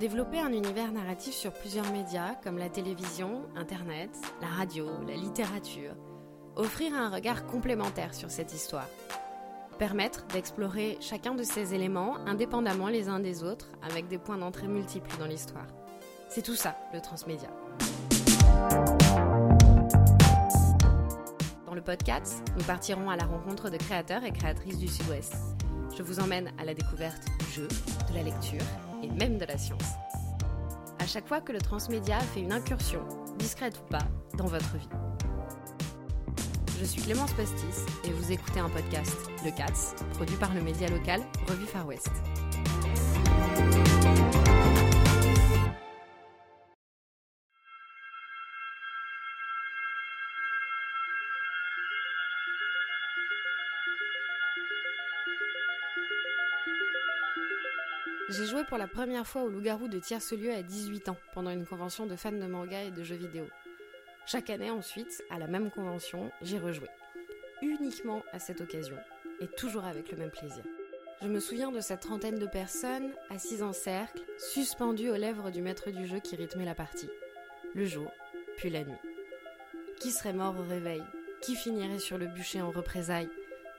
Développer un univers narratif sur plusieurs médias comme la télévision, Internet, la radio, la littérature. Offrir un regard complémentaire sur cette histoire. Permettre d'explorer chacun de ces éléments indépendamment les uns des autres avec des points d'entrée multiples dans l'histoire. C'est tout ça, le transmédia. Dans le podcast, nous partirons à la rencontre de créateurs et créatrices du Sud-Ouest. Je vous emmène à la découverte du jeu, de la lecture et même de la science. À chaque fois que le transmédia fait une incursion, discrète ou pas, dans votre vie. Je suis Clémence Pastis et vous écoutez un podcast, Le CATS, produit par le média local Revue Far West. J'ai joué pour la première fois au loup-garou de Tierce-Lieu à 18 ans, pendant une convention de fans de manga et de jeux vidéo. Chaque année ensuite, à la même convention, j'ai rejoué. Uniquement à cette occasion, et toujours avec le même plaisir. Je me souviens de cette trentaine de personnes, assises en cercle, suspendues aux lèvres du maître du jeu qui rythmait la partie. Le jour, puis la nuit. Qui serait mort au réveil? Qui finirait sur le bûcher en représailles?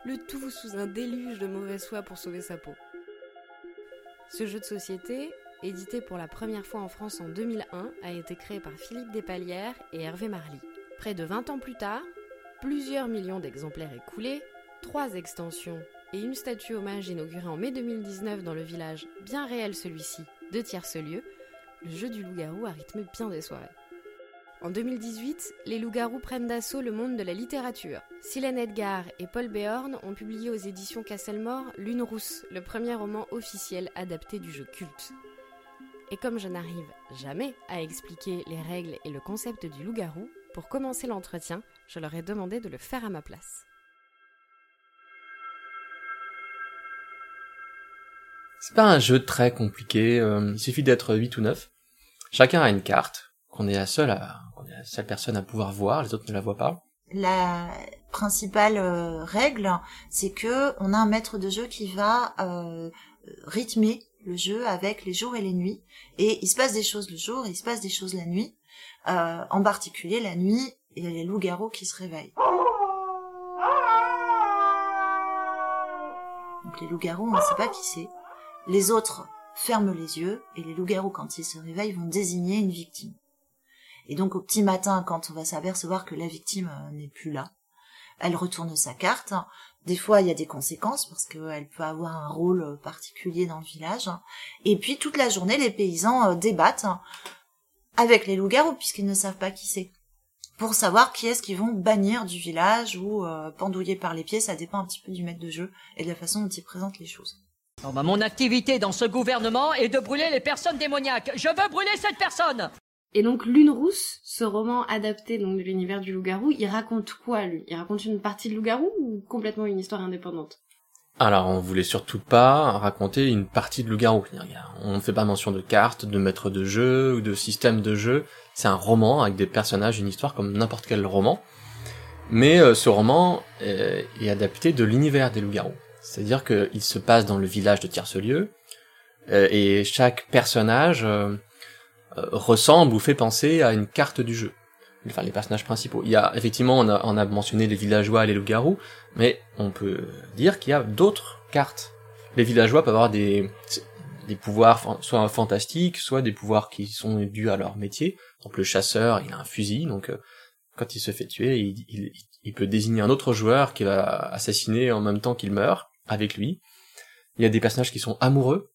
Le tout sous un déluge de mauvaise foi pour sauver sa peau. Ce jeu de société, édité pour la première fois en France en 2001, a été créé par Philippe Despalières et Hervé Marly. Près de 20 ans plus tard, plusieurs millions d'exemplaires écoulés, trois extensions et une statue hommage inaugurée en mai 2019 dans le village, bien réel celui-ci, de Tierce-Lieu, le jeu du loup-garou a rythmé bien des soirées. En 2018, les loups-garous prennent d'assaut le monde de la littérature. Silène Edgar et Paul Béorn ont publié aux éditions Castelmore Lune Rousse, le premier roman officiel adapté du jeu culte. Et comme je n'arrive jamais à expliquer les règles et le concept du loup-garou, pour commencer l'entretien, je leur ai demandé de le faire à ma place. C'est pas un jeu très compliqué, euh, il suffit d'être 8 ou 9. Chacun a une carte, qu'on est la seule à, la seule personne à pouvoir voir, les autres ne la voient pas. La principale euh, règle, c'est que on a un maître de jeu qui va euh, rythmer le jeu avec les jours et les nuits. Et il se passe des choses le jour, et il se passe des choses la nuit. Euh, en particulier la nuit, il y a les loups-garous qui se réveillent. Donc les loups-garous, on ne sait pas qui c'est. Les autres ferment les yeux, et les loups-garous, quand ils se réveillent, vont désigner une victime. Et donc au petit matin, quand on va s'apercevoir que la victime euh, n'est plus là, elle retourne sa carte. Des fois, il y a des conséquences parce qu'elle peut avoir un rôle euh, particulier dans le village. Et puis toute la journée, les paysans euh, débattent avec les loups-garous puisqu'ils ne savent pas qui c'est. Pour savoir qui est-ce qu'ils vont bannir du village ou pendouiller par les pieds, ça dépend un petit peu du maître de jeu et de la façon dont il présente les choses. Bah, mon activité dans ce gouvernement est de brûler les personnes démoniaques. Je veux brûler cette personne Et donc Lune Rousse, ce roman adapté donc de l'univers du loup-garou, il raconte quoi lui? Il raconte une partie de loup-garou ou complètement une histoire indépendante? Alors, on voulait surtout pas raconter une partie de loup-garou. On ne fait pas mention de cartes, de maître de jeu ou de système de jeu. C'est un roman avec des personnages, une histoire comme n'importe quel roman. Mais euh, ce roman euh, est adapté de l'univers des loups-garous. C'est-à-dire qu'il se passe dans le village de Tierce-Lieu, euh, et chaque personnage ressemble ou fait penser à une carte du jeu. Enfin, les personnages principaux. Il y a, effectivement, on a, on a mentionné les villageois et les loups-garous, mais on peut dire qu'il y a d'autres cartes. Les villageois peuvent avoir des, des pouvoirs soit fantastiques, soit des pouvoirs qui sont dus à leur métier. Donc le chasseur, il a un fusil, donc euh, quand il se fait tuer, il, il, il peut désigner un autre joueur qui va assassiner en même temps qu'il meurt avec lui. Il y a des personnages qui sont amoureux.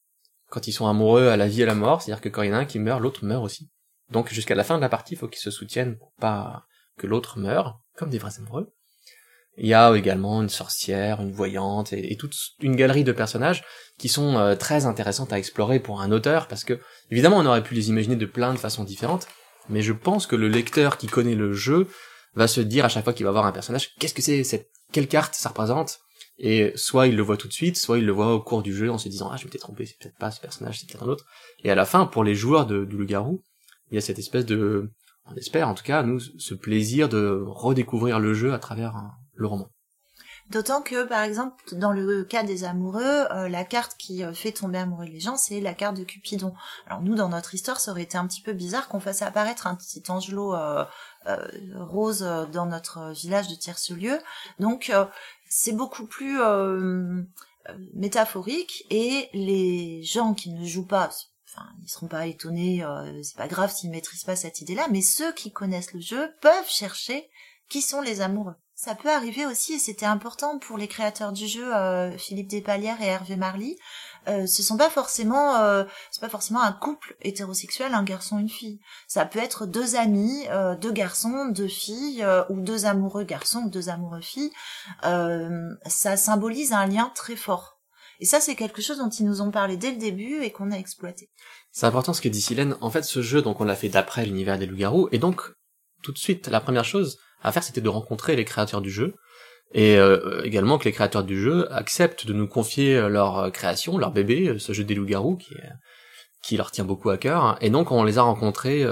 Quand ils sont amoureux à la vie et à la mort, c'est-à-dire que quand il y en a un qui meurt, l'autre meurt aussi. Donc jusqu'à la fin de la partie, il faut qu'ils se soutiennent pour pas que l'autre meure, comme des vrais amoureux. Il y a également une sorcière, une voyante et, toute une galerie de personnages qui sont euh, très intéressantes à explorer pour un auteur parce que évidemment on aurait pu les imaginer de plein de façons différentes, mais je pense que le lecteur qui connaît le jeu va se dire à chaque fois qu'il va voir un personnage qu'est-ce que c'est cette quelle carte ça représente? Et soit il le voit tout de suite, soit il le voit au cours du jeu en se disant ah je m'étais trompé, c'est peut-être pas ce personnage, c'est peut-être un autre. Et à la fin, pour les joueurs de, du loup-garou, il y a cette espèce de on espère en tout cas, nous, ce plaisir de redécouvrir le jeu à travers le roman. D'autant que, par exemple, dans le cas des amoureux, euh, la carte qui euh, fait tomber amoureux les gens, c'est la carte de Cupidon. Alors nous, dans notre histoire, ça aurait été un petit peu bizarre qu'on fasse apparaître un petit angelot euh, rose dans notre village de Tierce-Lieu. Donc, c'est beaucoup plus métaphorique et les gens qui ne jouent pas, enfin, ils seront pas étonnés, c'est pas grave s'ils maîtrisent pas cette idée-là, mais ceux qui connaissent le jeu peuvent chercher qui sont les amoureux. Ça peut arriver aussi, et c'était important pour les créateurs du jeu, euh, Philippe Despalières et Hervé Marly. Euh, ce sont pas forcément, euh, c'est pas forcément un couple hétérosexuel, un garçon, une fille. Ça peut être deux amis, euh, deux garçons, deux filles, euh, ou deux amoureux garçons deux amoureux filles. ça symbolise un lien très fort. Et ça, c'est quelque chose dont ils nous ont parlé dès le début et qu'on a exploité. C'est important ce que dit Silène. En fait, ce jeu, donc, on l'a fait d'après l'univers des loups-garous, et donc, tout de suite, la première chose, à faire, c'était de rencontrer les créateurs du jeu, et euh, également que les créateurs du jeu acceptent de nous confier euh, leur euh, création, leur bébé, ce jeu des loups-garous, qui, leur tient beaucoup à cœur. Et donc, on les a rencontrés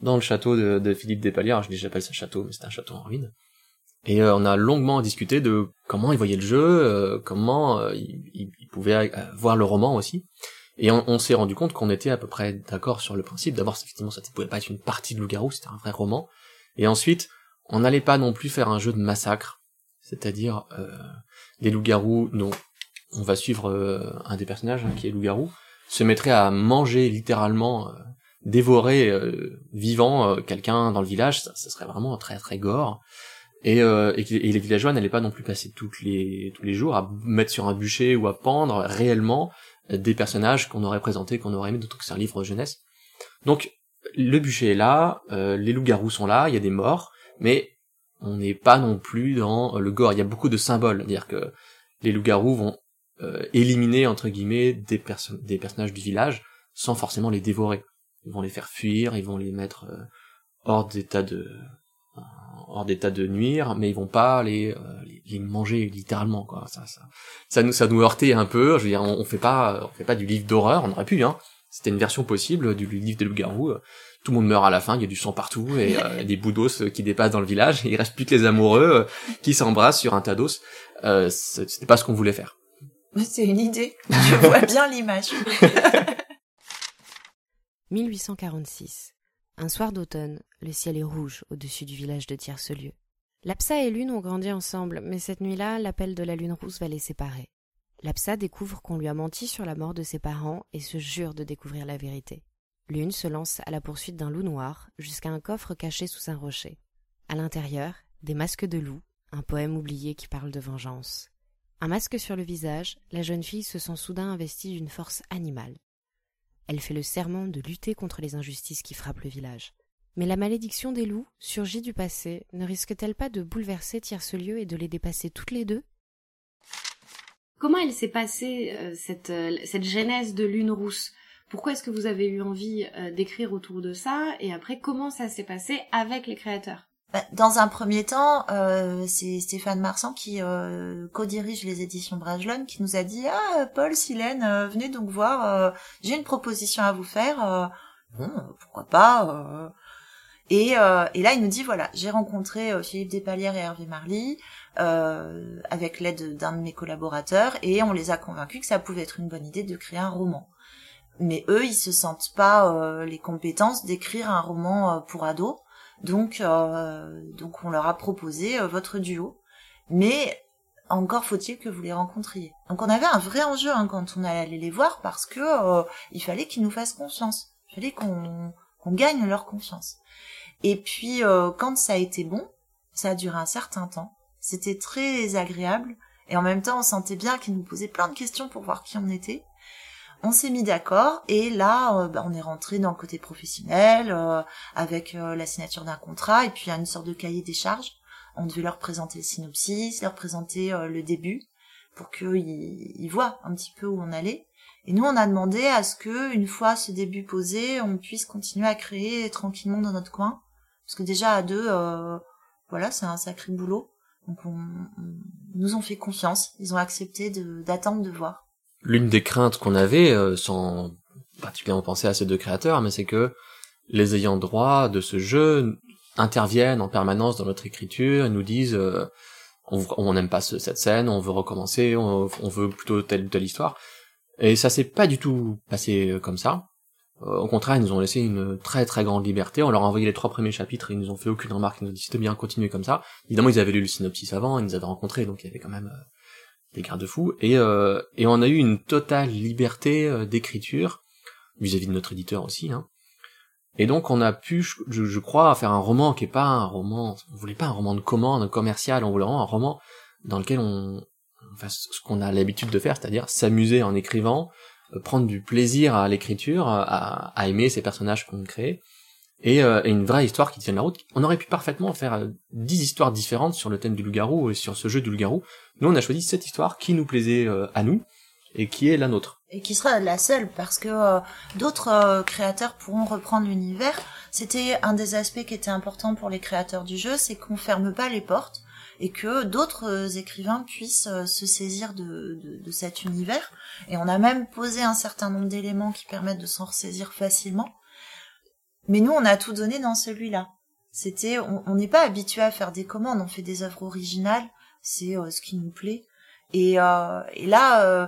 dans le château de, Philippe Despalières, je dis j'appelle ça château, mais c'est un château en ruine. Et on a longuement discuté de comment ils voyaient le jeu, comment ils, pouvaient voir le roman aussi. Et on, s'est rendu compte qu'on était à peu près d'accord sur le principe. D'abord, effectivement, ça ne pouvait pas être une partie de loup-garou, c'était un vrai roman. Et ensuite, on n'allait pas non plus faire un jeu de massacre, c'est-à-dire euh, les loups-garous dont on va suivre euh, un des personnages hein, qui est loup-garou se mettrait à manger littéralement, euh, dévorer euh, vivant quelqu'un dans le village, ça, serait vraiment très très gore. Et, et, les villageois n'allaient pas non plus passer toutes les, tous les jours à mettre sur un bûcher ou à pendre réellement des personnages qu'on aurait présentés, qu'on aurait aimé, d'autant que c'est un livre jeunesse. Donc le bûcher est là, les loups-garous sont là, il y a des morts, mais on n'est pas non plus dans le gore. Il y a beaucoup de symboles, c'est-à-dire que les loups-garous vont euh, éliminer entre guillemets des, personnages du village sans forcément les dévorer. Ils vont les faire fuir, ils vont les mettre euh, hors d'état de hors d'état de nuire, mais ils vont pas les, euh, les, manger littéralement quoi. Ça, ça, ça nous ça nous heurtait un peu. Je veux dire, on, on fait pas on fait pas du livre d'horreur, on aurait pu hein. C'était une version possible du livre des loups-garous tout le monde meurt à la fin, il y a du sang partout et euh, des boudos qui dépassent dans le village. il reste plus que les amoureux euh, qui s'embrassent sur un tas d'os. Euh, c'était pas ce qu'on voulait faire. C'est une idée. Je vois bien l'image. 1846. Un soir d'automne, le ciel est rouge au-dessus du village de Tiercelieu. Lapsa et Lune ont grandi ensemble, mais cette nuit-là, l'appel de la lune rousse va les séparer. Lapsa découvre qu'on lui a menti sur la mort de ses parents et se jure de découvrir la vérité. Lune se lance à la poursuite d'un loup noir jusqu'à un coffre caché sous un rocher. À l'intérieur, des masques de loup, un poème oublié qui parle de vengeance. Un masque sur le visage, la jeune fille se sent soudain investie d'une force animale. Elle fait le serment de lutter contre les injustices qui frappent le village. Mais la malédiction des loups, surgie du passé, ne risque-t-elle pas de bouleverser Tierce-Lieu et de les dépasser toutes les deux? Comment elle s'est passée, euh, cette, euh, cette genèse de Lune Rousse? Pourquoi est-ce que vous avez eu envie euh, d'écrire autour de ça? Et après, comment ça s'est passé avec les créateurs? Bah, dans un premier temps, euh, c'est Stéphane Marsan qui euh, co-dirige les éditions Bragelonne qui nous a dit ah Paul, Silène, venez donc voir, j'ai une proposition à vous faire. bon, pourquoi pas et, et là, il nous dit voilà, j'ai rencontré Philippe Despalières et Hervé Marly avec l'aide d'un de mes collaborateurs et on les a convaincus que ça pouvait être une bonne idée de créer un roman mais eux, ils se sentent pas euh, les compétences d'écrire un roman euh, pour ados. Donc, euh, donc on leur a proposé votre duo. Mais encore faut-il que vous les rencontriez. Donc on avait un vrai enjeu hein, quand on allait les voir parce que il fallait qu'ils nous fassent confiance. Il fallait qu'on qu'on gagne leur confiance. Et puis quand ça a été bon, ça a duré un certain temps. C'était très agréable et en même temps on sentait bien qu'ils nous posaient plein de questions pour voir qui on était. On s'est mis d'accord et là, euh, bah, on est rentré dans le côté professionnel euh, avec euh, la signature d'un contrat et puis une sorte de cahier des charges. On devait leur présenter le synopsis, leur présenter le début pour qu'ils voient un petit peu où on allait. Et nous, on a demandé à ce que, une fois ce début posé, on puisse continuer à créer tranquillement dans notre coin. Parce que déjà, à deux, voilà, c'est un sacré boulot. Donc, on, nous ont fait confiance. Ils ont accepté d'attendre de voir l'une des craintes qu'on avait, euh, sans particulièrement penser à ces deux créateurs, mais c'est que les ayants droit de ce jeu interviennent en permanence dans notre écriture et nous disent euh, on n'aime pas cette scène, on veut recommencer, on, veut plutôt telle ou telle histoire. Et ça s'est pas du tout passé euh, comme ça. Euh, au contraire, ils nous ont laissé une très très grande liberté. On leur a envoyé les trois premiers chapitres, et ils nous ont fait aucune remarque, ils nous ont dit c'était bien, continuer comme ça. Évidemment, ils avaient lu le synopsis avant, ils nous avaient rencontrés, donc il y avait quand même des garde-fous. Et, et on a eu une totale liberté d'écriture vis-à-vis de notre éditeur aussi. Hein. Et donc on a pu, je, crois, faire un roman qui est pas un roman, on voulait pas un roman de commande commercial, on voulait un roman dans lequel on, on fasse ce qu'on a l'habitude de faire, c'est-à-dire s'amuser en écrivant, euh, prendre du plaisir à l'écriture, à, à, aimer ces personnages qu'on crée, et, euh, et, une vraie histoire qui tienne la route. On aurait pu parfaitement faire euh, dix histoires différentes sur le thème du loup-garou et sur ce jeu du loup-garou. Nous, on a choisi cette histoire qui nous plaisait à nous, et qui est la nôtre. Et qui sera la seule, parce que euh, d'autres euh, créateurs pourront reprendre l'univers. C'était un des aspects qui était important pour les créateurs du jeu, c'est qu'on ferme pas les portes et que d'autres euh, écrivains puissent se saisir de, de, de, cet univers. Et on a même posé un certain nombre d'éléments qui permettent de s'en ressaisir facilement. Mais nous, on a tout donné dans celui-là. C'était, on n'est pas habitué à faire des commandes, on fait des œuvres originales, c'est ce qui nous plaît. Et, euh, et là, euh,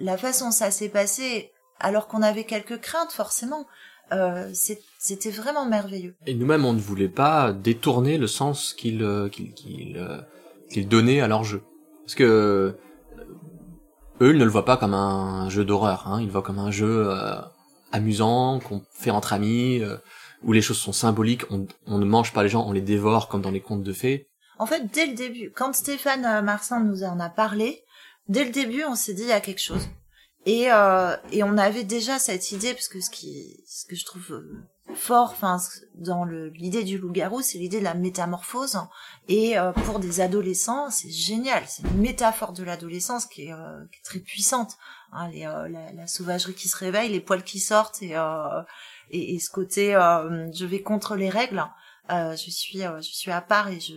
la façon ça s'est passé, alors qu'on avait quelques craintes forcément, euh, c'était vraiment merveilleux. Et nous-mêmes, on ne voulait pas détourner le sens qu'ils euh, qu'ils euh, donnaient à leur jeu. Parce que eux, ils ne le voient pas comme un jeu d'horreur, hein. ils le voient comme un jeu amusant, qu'on fait entre amis, où les choses sont symboliques, on, on, ne mange pas les gens, on les dévore comme dans les contes de fées. En fait, dès le début, quand Stéphane Marsan nous en a parlé, dès le début, on s'est dit il y a quelque chose. Et, euh, et on avait déjà cette idée, parce que ce, qui, ce que je trouve euh, fort enfin dans l'idée du loup-garou, c'est l'idée de la métamorphose. Et euh, pour des adolescents, c'est génial. C'est une métaphore de l'adolescence qui, euh, qui, est très puissante. Hein, les, la, la, sauvagerie qui se réveille, les poils qui sortent, et, et, et ce côté je vais contre les règles. Euh, je suis euh, je suis à part et je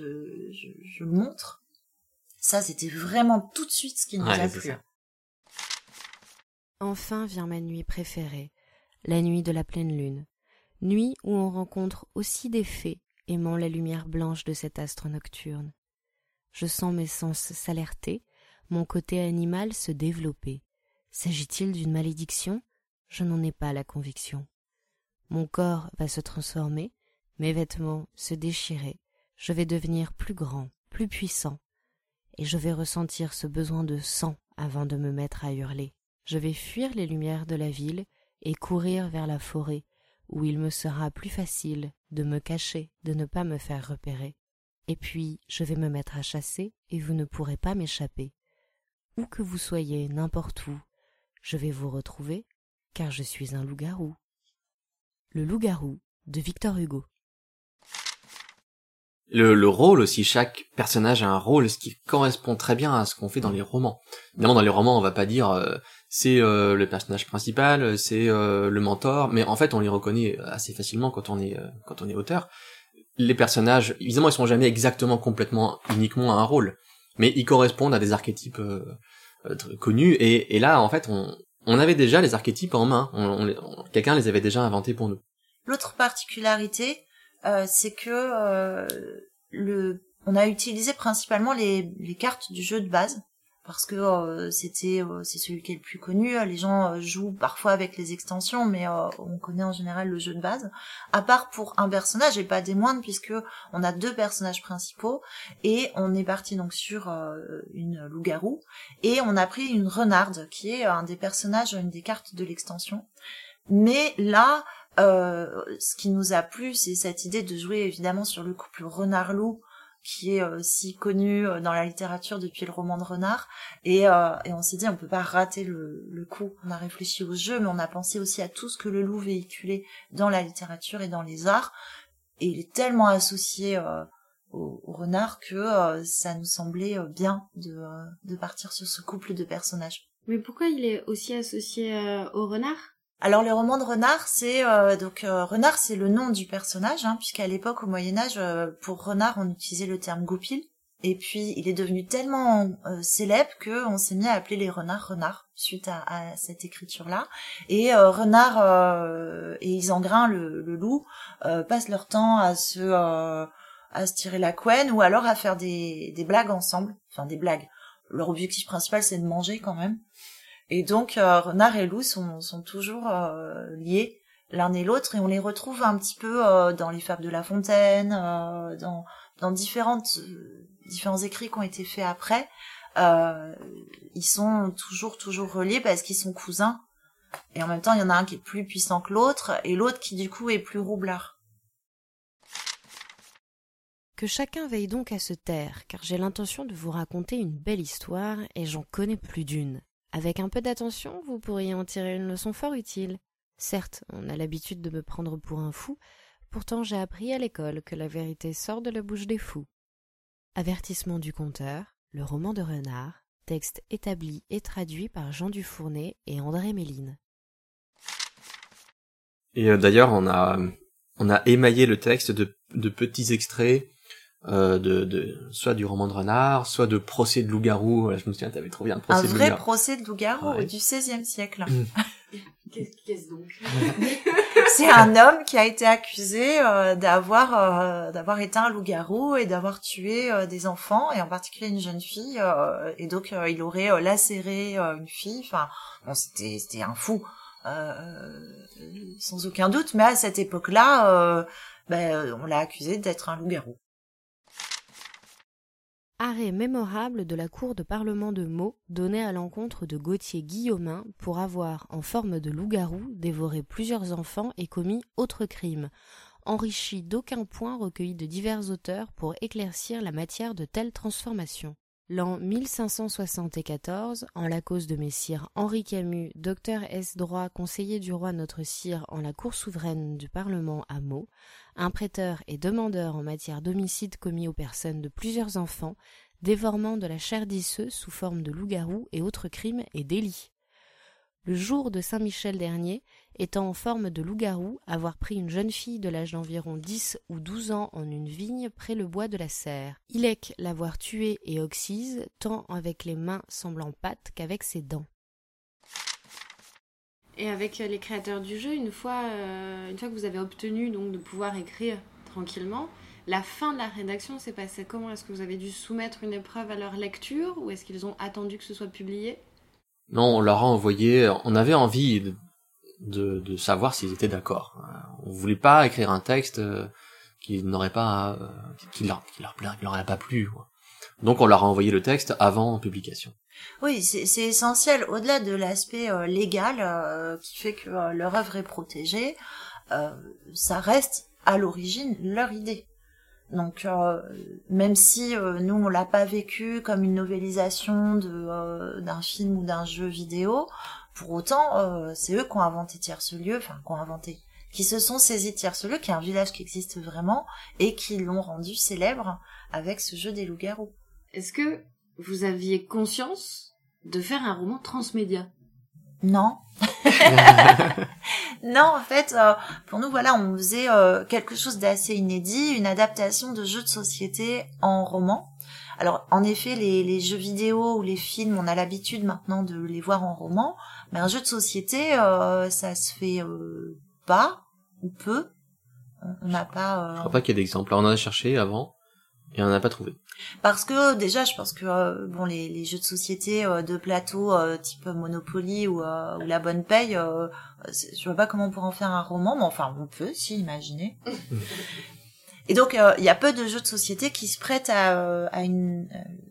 je, je le montre. Ça, c'était vraiment tout de suite ce qui nous a plu. Enfin vient ma nuit préférée, la nuit de la pleine lune, nuit où on rencontre aussi des fées aimant la lumière blanche de cet astre nocturne. Je sens mes sens s'alerter, mon côté animal se développer. S'agit-il d'une malédiction? Je n'en ai pas la conviction. Mon corps va se transformer, mes vêtements se déchiraient, je vais devenir plus grand, plus puissant, et je vais ressentir ce besoin de sang avant de me mettre à hurler. Je vais fuir les lumières de la ville et courir vers la forêt, où il me sera plus facile de me cacher, de ne pas me faire repérer. Et puis je vais me mettre à chasser, et vous ne pourrez pas m'échapper. Où que vous soyez, n'importe où, je vais vous retrouver, car je suis un loup-garou. Le loup-garou de Victor Hugo. Le, le, rôle aussi, chaque personnage a un rôle, ce qui correspond très bien à ce qu'on fait dans les romans. Évidemment, dans les romans, on va pas dire euh, c'est euh, le personnage principal, c'est euh, le mentor, mais en fait, on les reconnaît assez facilement quand on est quand on est auteur. Les personnages, évidemment, ils sont jamais exactement complètement uniquement à un rôle, mais ils correspondent à des archétypes connus. Et, et, là, en fait, on, on avait déjà les archétypes en main. On, Quelqu'un les avait déjà inventés pour nous. L'autre particularité, euh, c'est que euh, le, on a utilisé principalement les, les, cartes du jeu de base parce que euh, c'était c'est celui qui est le plus connu. Les gens jouent parfois avec les extensions, mais on connaît en général le jeu de base. À part pour un personnage et pas des moindres, puisque on a deux personnages principaux et on est parti donc sur une loup-garou et on a pris une renarde qui est un des personnages, une des cartes de l'extension. Mais là, euh, ce qui nous a plu, c'est cette idée de jouer évidemment sur le couple renard-loup, qui est euh, si connu euh, dans la littérature depuis le roman de Renard. Et, on s'est dit, on peut pas rater le, coup. On a réfléchi au jeu, mais on a pensé aussi à tout ce que le loup véhiculait dans la littérature et dans les arts. Et il est tellement associé au, renard que ça nous semblait bien de partir sur ce couple de personnages. Mais pourquoi il est aussi associé au renard? Alors les romans de Renard, c'est euh, donc euh, Renard, c'est le nom du personnage, hein, puisqu'à l'époque au Moyen Âge, euh, pour Renard, on utilisait le terme goupil, Et puis il est devenu tellement euh, célèbre que on s'est mis à appeler les renards renards suite à, cette écriture-là. Et renard et Isengrin le, le loup passent leur temps à se à se tirer la couenne ou alors à faire des, des blagues ensemble. Enfin des blagues. Leur objectif principal c'est de manger quand même. Et donc euh, renard et loup sont, toujours euh, liés l'un et l'autre et on les retrouve un petit peu euh, dans les fables de La Fontaine, dans dans différentes différents écrits qui ont été faits après, ils sont toujours toujours reliés parce qu'ils sont cousins. Et en même temps, il y en a un qui est plus puissant que l'autre et l'autre qui du coup est plus roublard. Que chacun veille donc à se taire, car j'ai l'intention de vous raconter une belle histoire et j'en connais plus d'une. Avec un peu d'attention, vous pourriez en tirer une leçon fort utile. Certes, on a l'habitude de me prendre pour un fou, pourtant j'ai appris à l'école que la vérité sort de la bouche des fous. Avertissement du conteur, le roman de Renard, texte établi et traduit par Jean Dufournet et André Méline. Et euh, d'ailleurs, on a on a émaillé le texte de, de petits extraits euh, de, de soit du roman de Renard, soit de procès de loup-garou. Je me souviens, t'avais trop bien le Un procès de vrai loup-garou. procès de loup-garou Ouais. du XVIe siècle. Qu'est-ce donc? C'est un homme qui a été accusé euh, d'avoir euh, d'avoir été un loup-garou et d'avoir tué euh, des enfants et en particulier une jeune fille euh, et donc euh, il aurait euh, lacéré euh, une fille. Enfin, bon, c'était c'était un fou euh, sans aucun doute, mais à cette époque-là, euh, ben, on l'a accusé d'être un loup-garou. Arrêt mémorable de la Cour de parlement de Meaux donné à l'encontre de Gauthier Guillaumin pour avoir, en forme de loup-garou, dévoré plusieurs enfants et commis autre crime, enrichi d'aucun point recueilli de divers auteurs pour éclaircir la matière de telles transformations. L'an 1574, en la cause de messire Henri Camus, docteur S. droit conseiller du roi notre sire en la cour souveraine du Parlement à Meaux, un prêteur et demandeur en matière d'homicide commis aux personnes de plusieurs enfants, dévorement de la chair d'isseux sous forme de loup-garou et autres crimes et délits. Le jour de Saint-Michel dernier, étant en forme de loup-garou, avoir pris une jeune fille de l'âge d'environ dix ou douze ans en une vigne près le bois de la Serre. Ilek l'avoir tuée et oxyse, tant avec les mains semblant pattes qu'avec ses dents. Et avec les créateurs du jeu, une fois, euh, une fois que vous avez obtenu donc de pouvoir écrire tranquillement, la fin de la rédaction s'est passée comment? Est-ce que vous avez dû soumettre une épreuve à leur lecture ou est-ce qu'ils ont attendu que ce soit publié? Non, on leur a envoyé. On avait envie de, de, savoir s'ils étaient d'accord. Euh, On voulait pas écrire un texte euh, qui n'aurait pas, euh, qui leur, qui leur, qui leur aurait pas plu. quoi. Donc on leur a envoyé le texte avant publication. Oui, c'est essentiel. Au-delà de l'aspect légal qui fait que leur œuvre est protégée, ça reste à l'origine leur idée. Donc même si nous on l'a pas vécu comme une novélisation d'un film ou d'un jeu vidéo, pour autant euh, c'est eux qui ont inventé Tierce-Lieu, enfin qui ont inventé, qui se sont saisis de Tierce-Lieu, qui est un village qui existe vraiment et qui l'ont rendu célèbre avec ce jeu des loups-garous. Est-ce que vous aviez conscience de faire un roman transmédia? Non. non, en fait, euh, pour nous, voilà, on faisait euh, quelque chose d'assez inédit, une adaptation de jeux de société en roman. Alors, en effet, les, les jeux vidéo ou les films, on a l'habitude maintenant de les voir en roman, mais un jeu de société, euh, ça se fait euh, pas ou peu. On n'a pas. euh, Je crois pas qu'il y ait d'exemple. On en a cherché avant et on n'en a pas trouvé. Parce que déjà, je pense que euh, bon, les, les jeux de société euh, de plateau euh, type Monopoly ou, euh, ou La Bonne Paye, euh, je vois pas comment on pourrait en faire un roman, mais enfin, on peut, si, imaginer. Et donc, euh, il y a peu de jeux de société qui se prêtent à, euh, euh,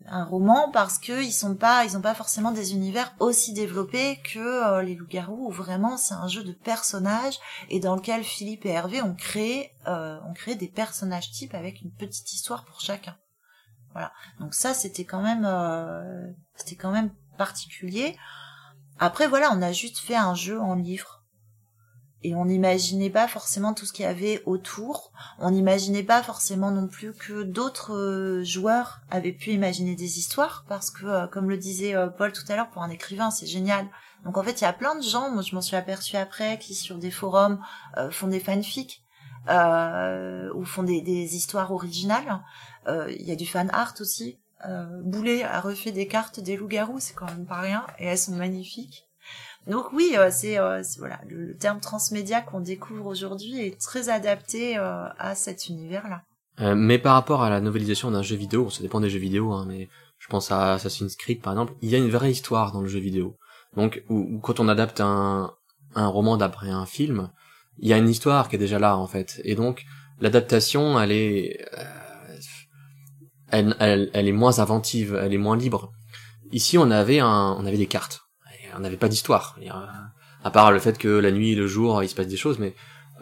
un roman parce que ils sont pas, ils pas forcément des univers aussi développés que les loups-garous. Où vraiment, c'est un jeu de personnages et dans lequel Philippe et Hervé ont créé, euh, ont des personnages types avec une petite histoire pour chacun. Voilà. Donc ça, c'était quand même, c'était quand même particulier. Après, voilà, on a juste fait un jeu en livre. Et on n'imaginait pas forcément tout ce qu'il y avait autour. On n'imaginait pas forcément non plus que d'autres euh, joueurs avaient pu imaginer des histoires, parce que, euh, comme le disait euh, Paul tout à l'heure, pour un écrivain, c'est génial. Donc en fait, il y a plein de gens, moi je m'en suis aperçue après, qui sur des forums euh, font des fanfics euh, ou font des, des histoires originales. Il y a du fan art aussi. Boulet a refait des cartes des loups-garous, c'est quand même pas rien, et elles sont magnifiques. Donc oui, euh, c'est euh, c'est- voilà le, terme transmédia qu'on découvre aujourd'hui est très adapté euh, à cet univers-là. Euh, mais par rapport à la novélisation d'un jeu vidéo, bon, ça dépend des jeux vidéo, hein, mais je pense à Assassin's Creed par exemple, il y a une vraie histoire dans le jeu vidéo. Donc, où, quand on adapte un, un roman d'après un film, il y a une histoire qui est déjà là en fait. Et donc, l'adaptation, elle est, euh, elle, elle, elle est moins inventive, elle est moins libre. Ici, on avait un, on avait des cartes, on n'avait pas d'histoire. Euh, À part le fait que la nuit le jour, il se passe des choses, mais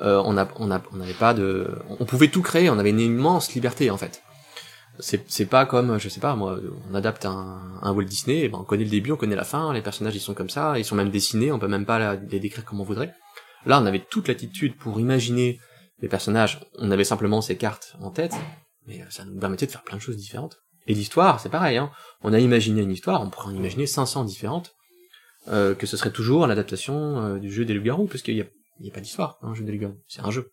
euh, on a, on n'avait pas de, on pouvait tout créer, on avait une immense liberté en fait. C'est, pas comme, je sais pas, moi, on adapte un, Walt Disney, ben on connaît le début, on connaît la fin, les personnages ils sont comme ça, ils sont même dessinés, on peut même pas les décrire comme on voudrait. Là, on avait toute l'attitude pour imaginer les personnages, on avait simplement ces cartes en tête, mais euh, ça nous permettait de faire plein de choses différentes. Et l'histoire, c'est pareil, hein. On a imaginé une histoire, on pourrait en imaginer 500 différentes, euh, que ce serait toujours l'adaptation euh, du jeu des loups-garous, parce qu'il y a, a pas d'histoire, un jeu des loups-garous, c'est un jeu.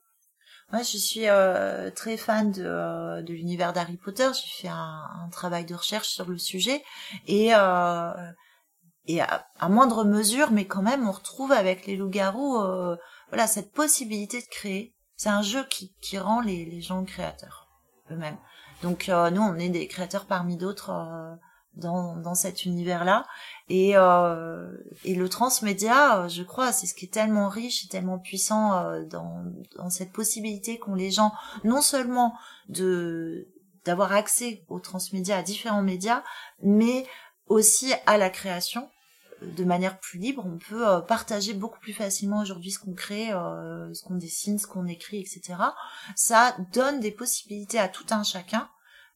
Moi, je suis euh, très fan de, euh, de l'univers d'Harry Potter. J'ai fait un, un travail de recherche sur le sujet et et à, à moindre mesure, mais quand même, on retrouve avec les loups-garous, voilà, cette possibilité de créer. C'est un jeu qui qui rend les les gens créateurs eux-mêmes. Donc euh, nous, on est des créateurs parmi d'autres euh, dans dans cet univers-là. Et euh, et le transmédia, euh, je crois, c'est ce qui est tellement riche et tellement puissant euh, dans dans cette possibilité qu'ont les gens non seulement de d'avoir accès aux transmédia, à différents médias, mais aussi à la création de manière plus libre. On peut euh, partager beaucoup plus facilement aujourd'hui ce qu'on crée, euh, ce qu'on dessine, ce qu'on écrit, etc. Ça donne des possibilités à tout un chacun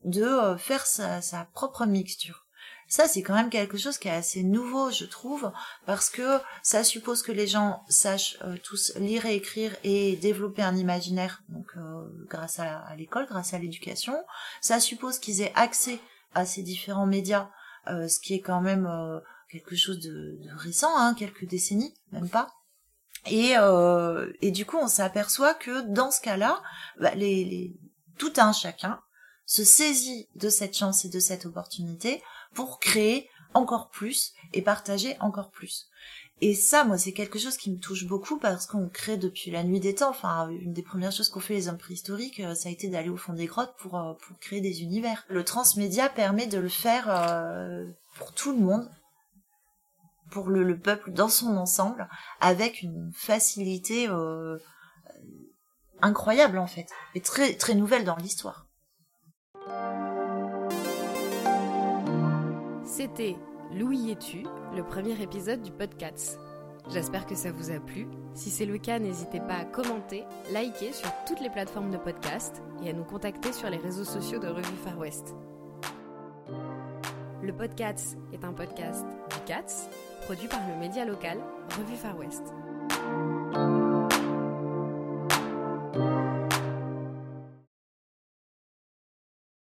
de euh, faire sa, sa propre mixture. Ça, c'est quand même quelque chose qui est assez nouveau, je trouve, parce que ça suppose que les gens sachent euh, tous lire et écrire et développer un imaginaire, donc euh, grâce à, l'école, grâce à l'éducation. Ça suppose qu'ils aient accès à ces différents médias, euh, ce qui est quand même euh, quelque chose de, de récent, hein, quelques décennies, même pas. Et, euh, et du coup, on s'aperçoit que dans ce cas-là, bah, les, les, tout un chacun se saisit de cette chance et de cette opportunité pour créer encore plus et partager encore plus. Et ça, moi, c'est quelque chose qui me touche beaucoup parce qu'on crée depuis la nuit des temps. Enfin, une des premières choses qu'ont fait les hommes préhistoriques, euh, ça a été d'aller au fond des grottes pour, euh, pour créer des univers. Le transmédia permet de le faire euh, pour tout le monde, pour le, le peuple dans son ensemble, avec une facilité euh, incroyable en fait, et très très nouvelle dans l'histoire. C'était Louis et tu, le premier épisode du podcast. J'espère que ça vous a plu. Si c'est le cas, n'hésitez pas à commenter, liker sur toutes les plateformes de podcast et à nous contacter sur les réseaux sociaux de Revue Far West. Le podcast est un podcast du CATS, produit par le média local Revue Far West.